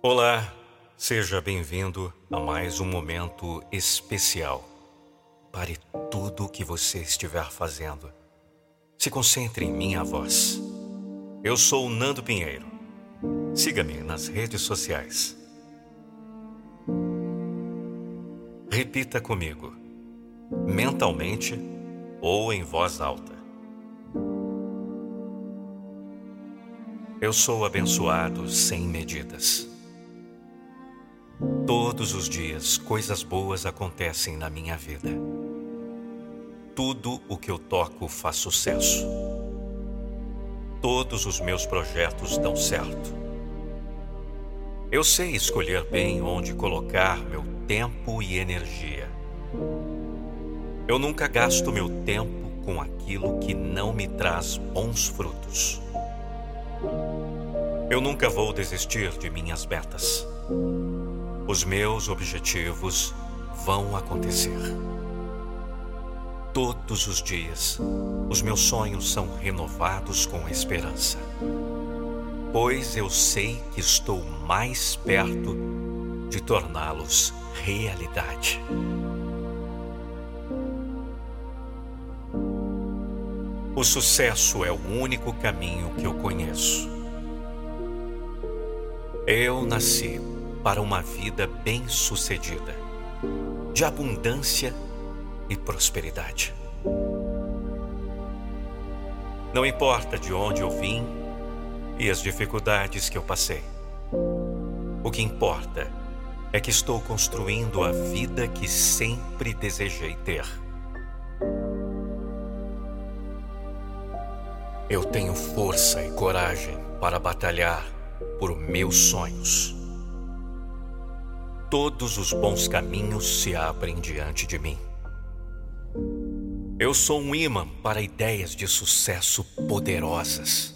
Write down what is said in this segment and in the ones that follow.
Olá, seja bem-vindo a mais um momento especial. Pare tudo o que você estiver fazendo. Se concentre em minha voz. Eu sou o Nando Pinheiro. Siga-me nas redes sociais. Repita comigo, mentalmente ou em voz alta. Eu sou abençoado sem medidas. Todos os dias coisas boas acontecem na minha vida. Tudo o que eu toco faz sucesso. Todos os meus projetos dão certo. Eu sei escolher bem onde colocar meu tempo e energia. Eu nunca gasto meu tempo com aquilo que não me traz bons frutos. Eu nunca vou desistir de minhas metas. Os meus objetivos vão acontecer. Todos os dias, os meus sonhos são renovados com esperança, pois eu sei que estou mais perto de torná-los realidade. O sucesso é o único caminho que eu conheço. Eu nasci para uma vida bem-sucedida, de abundância e prosperidade. Não importa de onde eu vim e as dificuldades que eu passei. O que importa é que estou construindo a vida que sempre desejei ter. Eu tenho força e coragem para batalhar por meus sonhos. Todos os bons caminhos se abrem diante de mim. Eu sou um imã para ideias de sucesso poderosas.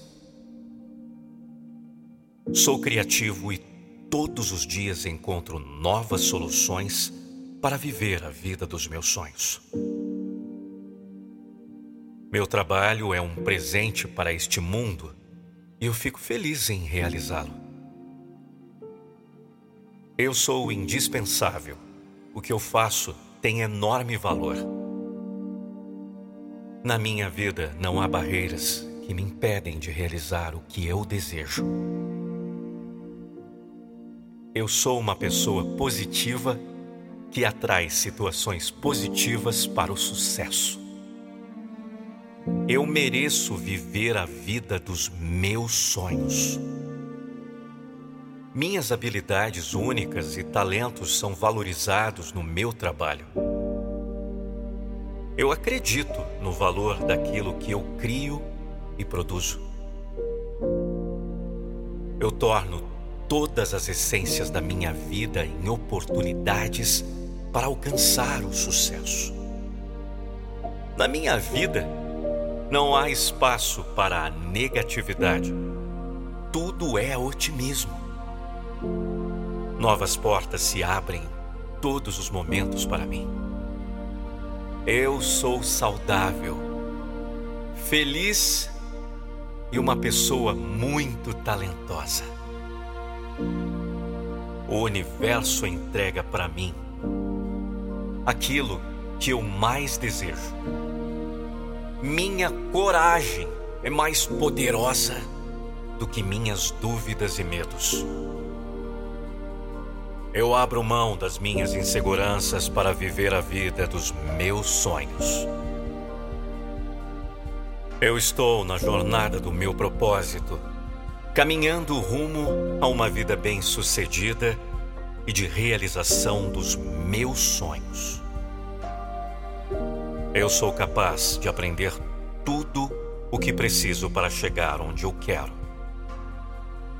Sou criativo e todos os dias encontro novas soluções para viver a vida dos meus sonhos. Meu trabalho é um presente para este mundo e eu fico feliz em realizá-lo. Eu sou indispensável. O que eu faço tem enorme valor. Na minha vida não há barreiras que me impedem de realizar o que eu desejo. Eu sou uma pessoa positiva que atrai situações positivas para o sucesso. Eu mereço viver a vida dos meus sonhos. Minhas habilidades únicas e talentos são valorizados no meu trabalho. Eu acredito no valor daquilo que eu crio e produzo. Eu torno todas as essências da minha vida em oportunidades para alcançar o sucesso. Na minha vida, não há espaço para a negatividade. Tudo é otimismo. Novas portas se abrem todos os momentos para mim. Eu sou saudável, feliz e uma pessoa muito talentosa. O universo entrega para mim aquilo que eu mais desejo minha coragem é mais poderosa do que minhas dúvidas e medos. Eu abro mão das minhas inseguranças para viver a vida dos meus sonhos. Eu estou na jornada do meu propósito, caminhando rumo a uma vida bem-sucedida e de realização dos meus sonhos. Eu sou capaz de aprender tudo o que preciso para chegar onde eu quero.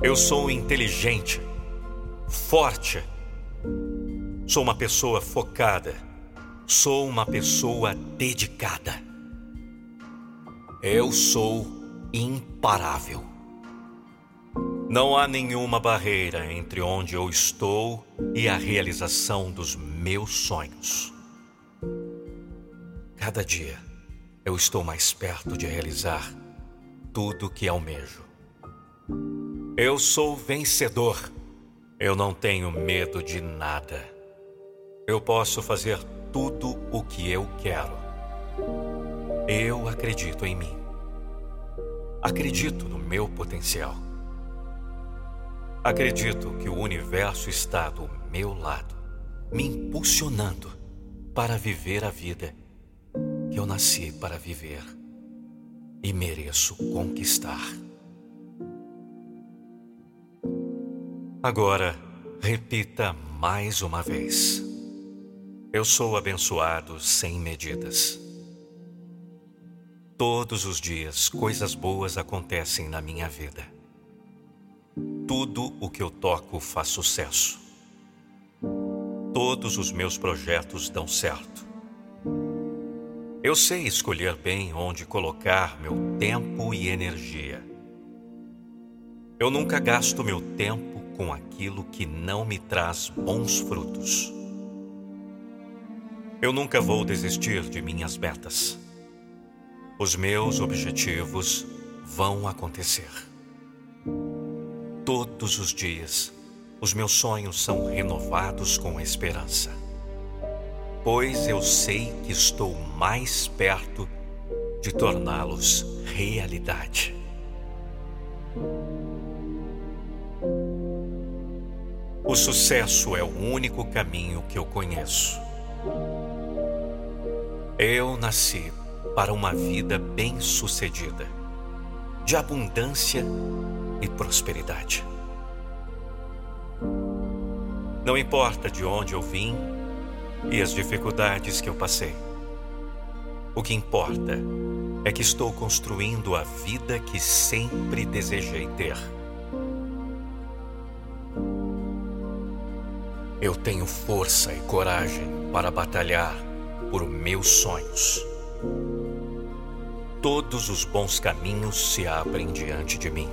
Eu sou inteligente, forte, sou uma pessoa focada, sou uma pessoa dedicada. Eu sou imparável. Não há nenhuma barreira entre onde eu estou e a realização dos meus sonhos. Cada dia eu estou mais perto de realizar tudo o que almejo. Eu sou vencedor. Eu não tenho medo de nada. Eu posso fazer tudo o que eu quero. Eu acredito em mim. Acredito no meu potencial. Acredito que o universo está do meu lado, me impulsionando para viver a vida que eu nasci para viver e mereço conquistar. Agora, repita mais uma vez. Eu sou abençoado sem medidas. Todos os dias, coisas boas acontecem na minha vida. Tudo o que eu toco faz sucesso. Todos os meus projetos dão certo. Eu sei escolher bem onde colocar meu tempo e energia. Eu nunca gasto meu tempo com aquilo que não me traz bons frutos. Eu nunca vou desistir de minhas metas. Os meus objetivos vão acontecer. Todos os dias, os meus sonhos são renovados com esperança, pois eu sei que estou mais perto de torná-los realidade. O sucesso é o único caminho que eu conheço. Eu nasci para uma vida bem-sucedida, de abundância e prosperidade. Não importa de onde eu vim e as dificuldades que eu passei. O que importa é que estou construindo a vida que sempre desejei ter. Eu tenho força e coragem para batalhar por meus sonhos. Todos os bons caminhos se abrem diante de mim.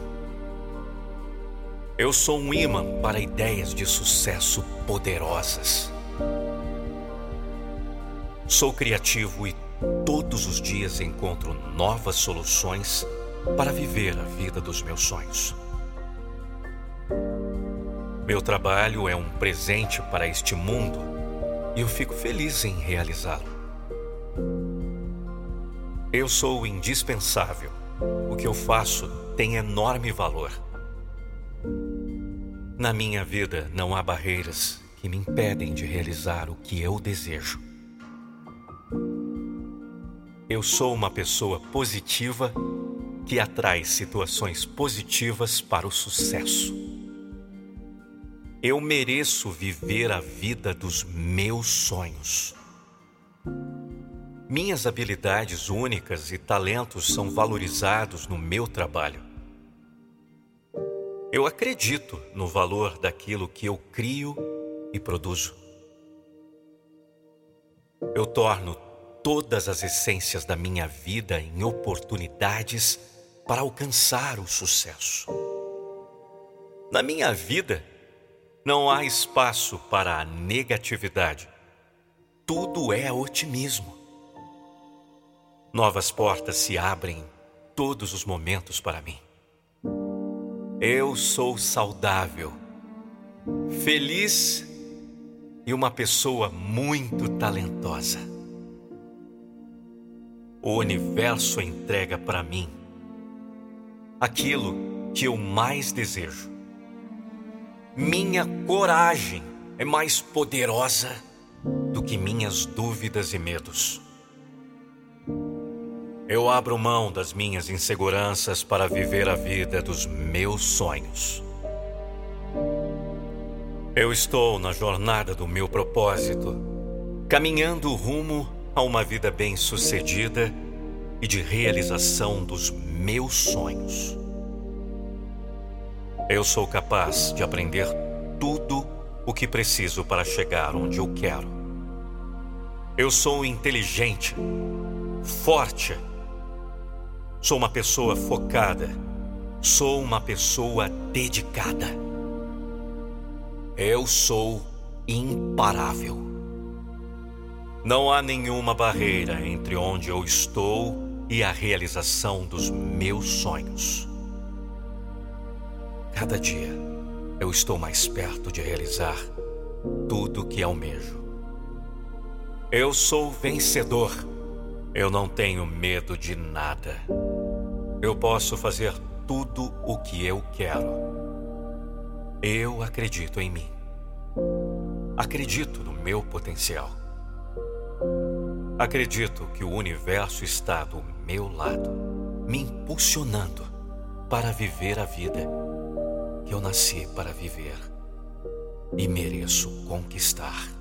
Eu sou um imã para ideias de sucesso poderosas. Sou criativo e todos os dias encontro novas soluções para viver a vida dos meus sonhos. Meu trabalho é um presente para este mundo e eu fico feliz em realizá-lo. Eu sou indispensável. O que eu faço tem enorme valor. Na minha vida não há barreiras que me impedem de realizar o que eu desejo. Eu sou uma pessoa positiva que atrai situações positivas para o sucesso. Eu mereço viver a vida dos meus sonhos. Minhas habilidades únicas e talentos são valorizados no meu trabalho. Eu acredito no valor daquilo que eu crio e produzo. Eu torno todas as essências da minha vida em oportunidades para alcançar o sucesso. Na minha vida, não há espaço para a negatividade. Tudo é otimismo. Novas portas se abrem todos os momentos para mim. Eu sou saudável, feliz e uma pessoa muito talentosa. O universo entrega para mim aquilo que eu mais desejo minha coragem é mais poderosa do que minhas dúvidas e medos. Eu abro mão das minhas inseguranças para viver a vida dos meus sonhos. Eu estou na jornada do meu propósito, caminhando rumo a uma vida bem-sucedida e de realização dos meus sonhos. Eu sou capaz de aprender tudo o que preciso para chegar onde eu quero. Eu sou inteligente, forte. Sou uma pessoa focada. Sou uma pessoa dedicada. Eu sou imparável. Não há nenhuma barreira entre onde eu estou e a realização dos meus sonhos. Cada dia eu estou mais perto de realizar tudo o que almejo. Eu sou vencedor. Eu não tenho medo de nada. Eu posso fazer tudo o que eu quero. Eu acredito em mim. Acredito no meu potencial. Acredito que o universo está do meu lado, me impulsionando para viver a vida eu nasci para viver e mereço conquistar.